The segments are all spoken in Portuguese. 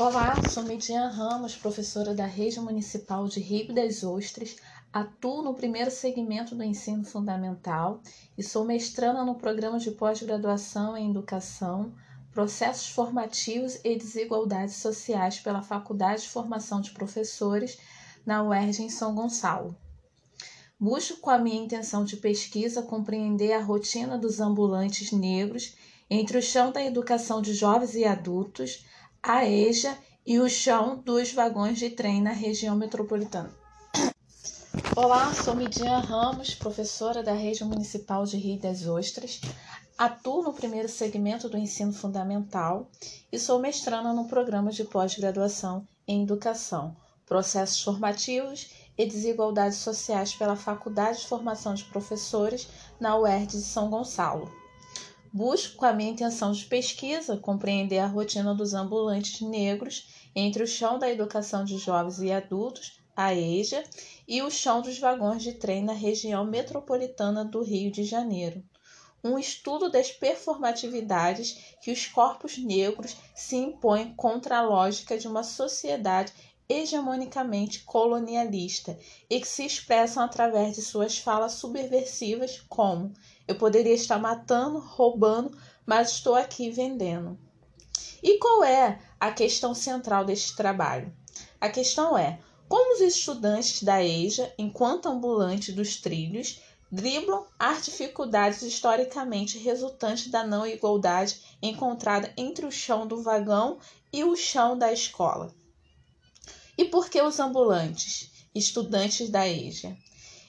Olá, sou Midian Ramos, professora da Rede Municipal de Rio das Ostras. Atuo no primeiro segmento do ensino fundamental e sou mestranda no programa de pós-graduação em Educação, Processos Formativos e Desigualdades Sociais pela Faculdade de Formação de Professores na UERJ em São Gonçalo. Busco com a minha intenção de pesquisa compreender a rotina dos ambulantes negros entre o chão da educação de jovens e adultos, a EJA e o chão dos vagões de trem na região metropolitana. Olá, sou Midian Ramos, professora da Rede Municipal de Rio das Ostras. Atuo no primeiro segmento do ensino fundamental e sou mestranda no programa de pós-graduação em Educação, Processos Formativos e Desigualdades Sociais pela Faculdade de Formação de Professores na UERJ de São Gonçalo. Busco, com a minha intenção de pesquisa, compreender a rotina dos ambulantes negros entre o chão da educação de jovens e adultos, a EJA, e o chão dos vagões de trem na região metropolitana do Rio de Janeiro. Um estudo das performatividades que os corpos negros se impõem contra a lógica de uma sociedade hegemonicamente colonialista e que se expressam através de suas falas subversivas como eu poderia estar matando, roubando, mas estou aqui vendendo. E qual é a questão central deste trabalho? A questão é como os estudantes da EJA, enquanto ambulantes dos trilhos, driblam as dificuldades historicamente resultantes da não igualdade encontrada entre o chão do vagão e o chão da escola. E por que os ambulantes, estudantes da EJA?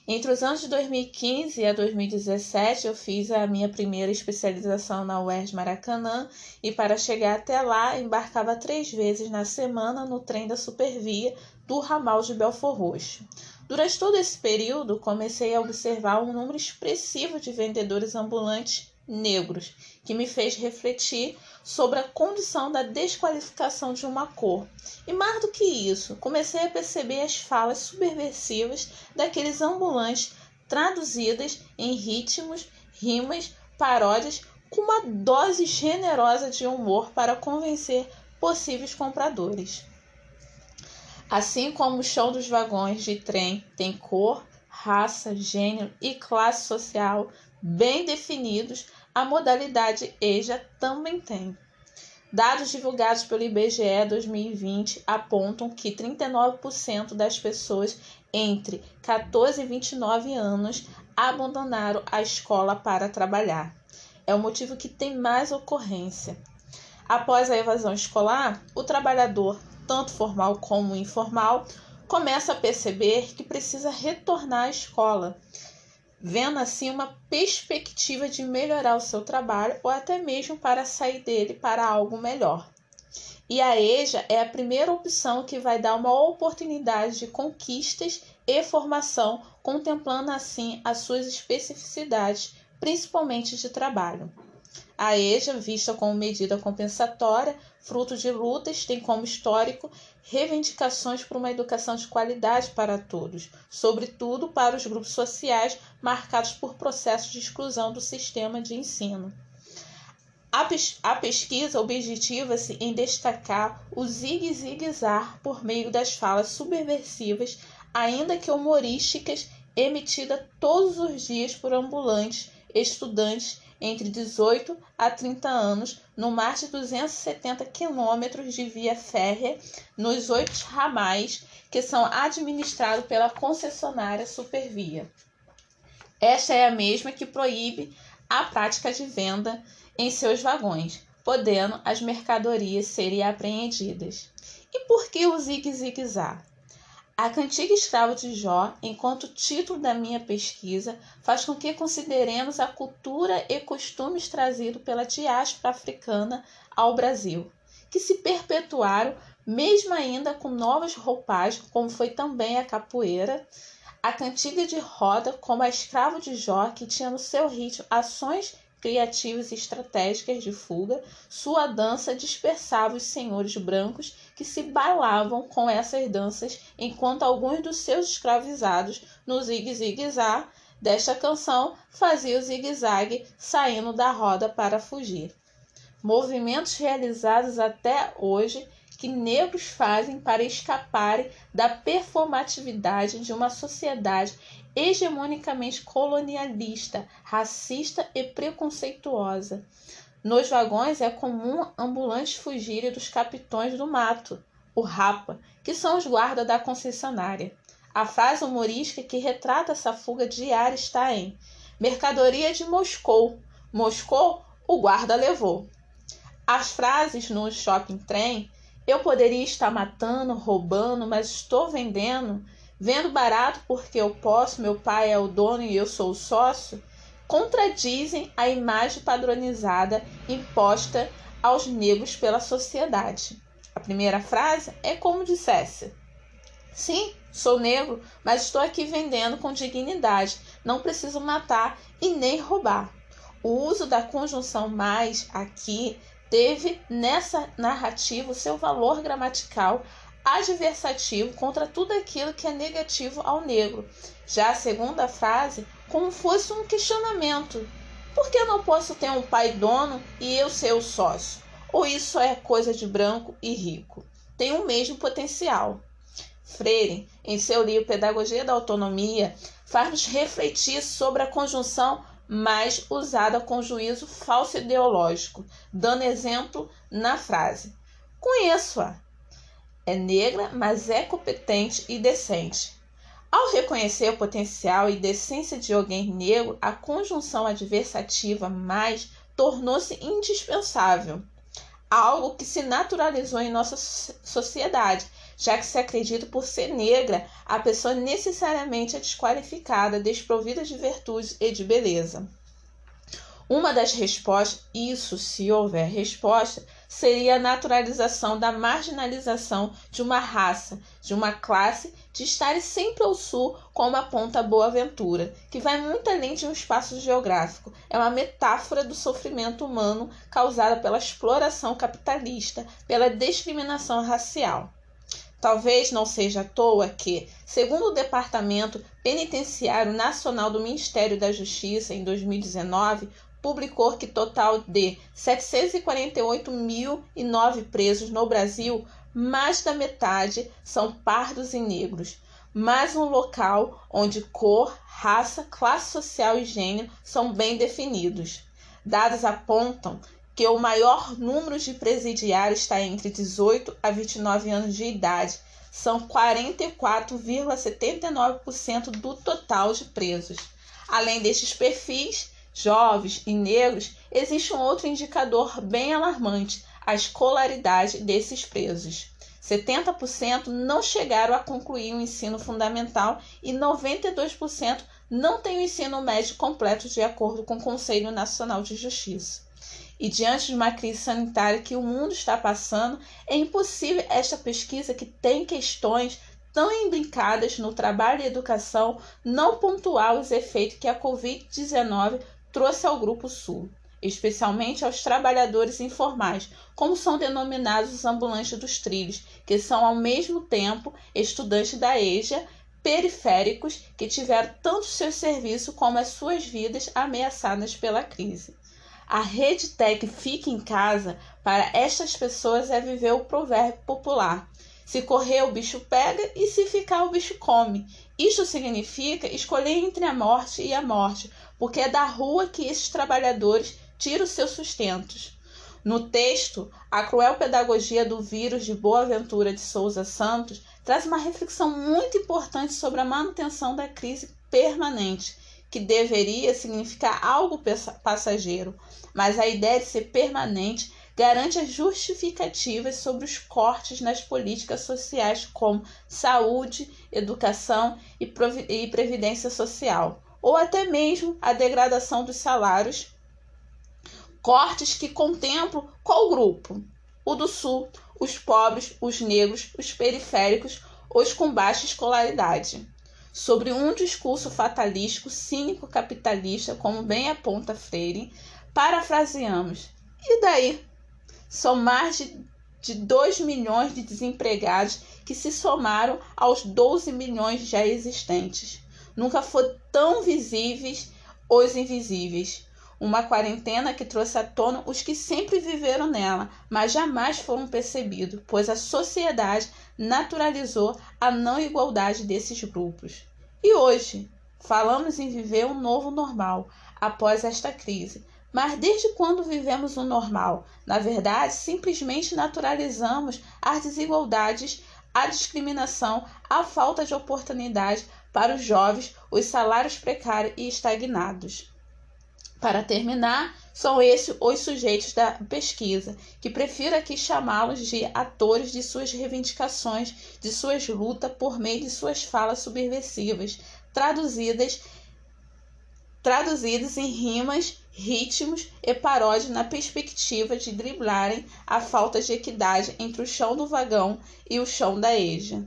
Entre os anos de 2015 a 2017, eu fiz a minha primeira especialização na UERJ Maracanã e, para chegar até lá, embarcava três vezes na semana no trem da Supervia do ramal de Belfor Roxo. Durante todo esse período, comecei a observar um número expressivo de vendedores ambulantes negros, que me fez refletir sobre a condição da desqualificação de uma cor. E mais do que isso, comecei a perceber as falas subversivas daqueles ambulantes traduzidas em ritmos, rimas, paródias com uma dose generosa de humor para convencer possíveis compradores. Assim como o chão dos vagões de trem tem cor, raça, gênero e classe social bem definidos, a modalidade EJA também tem. Dados divulgados pelo IBGE 2020 apontam que 39% das pessoas entre 14 e 29 anos abandonaram a escola para trabalhar. É o motivo que tem mais ocorrência. Após a evasão escolar, o trabalhador, tanto formal como informal, começa a perceber que precisa retornar à escola vendo assim uma perspectiva de melhorar o seu trabalho ou até mesmo para sair dele para algo melhor. E a EJA é a primeira opção que vai dar uma oportunidade de conquistas e formação, contemplando assim as suas especificidades, principalmente de trabalho. A EJA, vista como medida compensatória, fruto de lutas, tem como histórico reivindicações por uma educação de qualidade para todos, sobretudo para os grupos sociais marcados por processos de exclusão do sistema de ensino. A, pes a pesquisa objetiva-se em destacar o zigue-zigue-zar por meio das falas subversivas, ainda que humorísticas, emitidas todos os dias por ambulantes, estudantes entre 18 a 30 anos, no mar de 270 quilômetros de via férrea, nos oito ramais que são administrados pela concessionária Supervia. Esta é a mesma que proíbe a prática de venda em seus vagões, podendo as mercadorias serem apreendidas. E por que o zigue-zigue-zá? A Cantiga Escravo de Jó, enquanto título da minha pesquisa, faz com que consideremos a cultura e costumes trazidos pela diáspora africana ao Brasil, que se perpetuaram mesmo ainda com novas roupagens, como foi também a capoeira, a cantiga de roda, como a escravo de Jó, que tinha no seu ritmo ações criativas e estratégicas de fuga, sua dança dispersava os senhores brancos que se bailavam com essas danças, enquanto alguns dos seus escravizados, no zigue-zigue-zá desta canção, faziam zigue-zague saindo da roda para fugir. Movimentos realizados até hoje que negros fazem para escaparem da performatividade de uma sociedade hegemonicamente colonialista, racista e preconceituosa. Nos vagões é comum ambulantes fugirem dos capitões do mato, o rapa, que são os guardas da concessionária. A frase humorística que retrata essa fuga diária está em Mercadoria de Moscou. Moscou, o guarda levou. As frases no shopping trem, eu poderia estar matando, roubando, mas estou vendendo, vendo barato porque eu posso, meu pai é o dono e eu sou o sócio, contradizem a imagem padronizada imposta aos negros pela sociedade. A primeira frase é como dissesse: Sim, sou negro, mas estou aqui vendendo com dignidade. Não preciso matar e nem roubar. O uso da conjunção mais aqui teve nessa narrativa o seu valor gramatical adversativo contra tudo aquilo que é negativo ao negro. Já a segunda frase, como fosse um questionamento: por que eu não posso ter um pai dono e eu ser o sócio? Ou isso é coisa de branco e rico? Tem o mesmo potencial. Freire, em seu livro Pedagogia da Autonomia, faz-nos refletir sobre a conjunção mais usada com juízo falso ideológico, dando exemplo na frase: Conheço-a. É negra, mas é competente e decente. Ao reconhecer o potencial e decência de alguém negro, a conjunção adversativa mais tornou-se indispensável, algo que se naturalizou em nossa sociedade já que se acredita por ser negra, a pessoa necessariamente é desqualificada, desprovida de virtudes e de beleza. Uma das respostas, isso se houver resposta, seria a naturalização da marginalização de uma raça, de uma classe, de estar sempre ao sul como aponta Boa Ventura, que vai muito além de um espaço geográfico. É uma metáfora do sofrimento humano causado pela exploração capitalista, pela discriminação racial. Talvez não seja à toa que, segundo o Departamento Penitenciário Nacional do Ministério da Justiça, em 2019, publicou que total de 748.009 presos no Brasil, mais da metade são pardos e negros. Mais um local onde cor, raça, classe social e gênero são bem definidos. Dados apontam que o maior número de presidiários está entre 18 a 29 anos de idade, são 44,79% do total de presos. Além destes perfis, jovens e negros, existe um outro indicador bem alarmante: a escolaridade desses presos. 70% não chegaram a concluir o ensino fundamental e 92% não têm o ensino médio completo, de acordo com o Conselho Nacional de Justiça. E diante de uma crise sanitária que o mundo está passando, é impossível esta pesquisa que tem questões tão imbricadas no trabalho e educação não pontuar os efeitos que a Covid-19 trouxe ao Grupo Sul, especialmente aos trabalhadores informais, como são denominados os ambulantes dos trilhos, que são ao mesmo tempo estudantes da EJA, periféricos que tiveram tanto seus serviços como as suas vidas ameaçadas pela crise. A rede tech fica em casa para estas pessoas é viver o provérbio popular. Se correr, o bicho pega, e se ficar, o bicho come. Isto significa escolher entre a morte e a morte, porque é da rua que esses trabalhadores tiram seus sustentos. No texto, a cruel pedagogia do vírus de Boaventura de Souza Santos traz uma reflexão muito importante sobre a manutenção da crise permanente que deveria significar algo passageiro, mas a ideia de ser permanente garante as justificativas sobre os cortes nas políticas sociais como saúde, educação e previdência social, ou até mesmo a degradação dos salários. Cortes que contemplam qual grupo? O do Sul, os pobres, os negros, os periféricos, os com baixa escolaridade sobre um discurso fatalístico, cínico, capitalista, como bem aponta Freire, parafraseamos. E daí? São mais de, de 2 milhões de desempregados que se somaram aos 12 milhões já existentes. Nunca foram tão visíveis os invisíveis. Uma quarentena que trouxe à tona os que sempre viveram nela, mas jamais foram percebidos, pois a sociedade naturalizou a não igualdade desses grupos. E hoje, falamos em viver um novo normal após esta crise. Mas desde quando vivemos o normal? Na verdade, simplesmente naturalizamos as desigualdades, a discriminação, a falta de oportunidade para os jovens, os salários precários e estagnados. Para terminar, são esses os sujeitos da pesquisa, que prefiro aqui chamá-los de atores de suas reivindicações, de suas lutas por meio de suas falas subversivas, traduzidas traduzidas em rimas, ritmos e paródias na perspectiva de driblarem a falta de equidade entre o chão do vagão e o chão da EJA.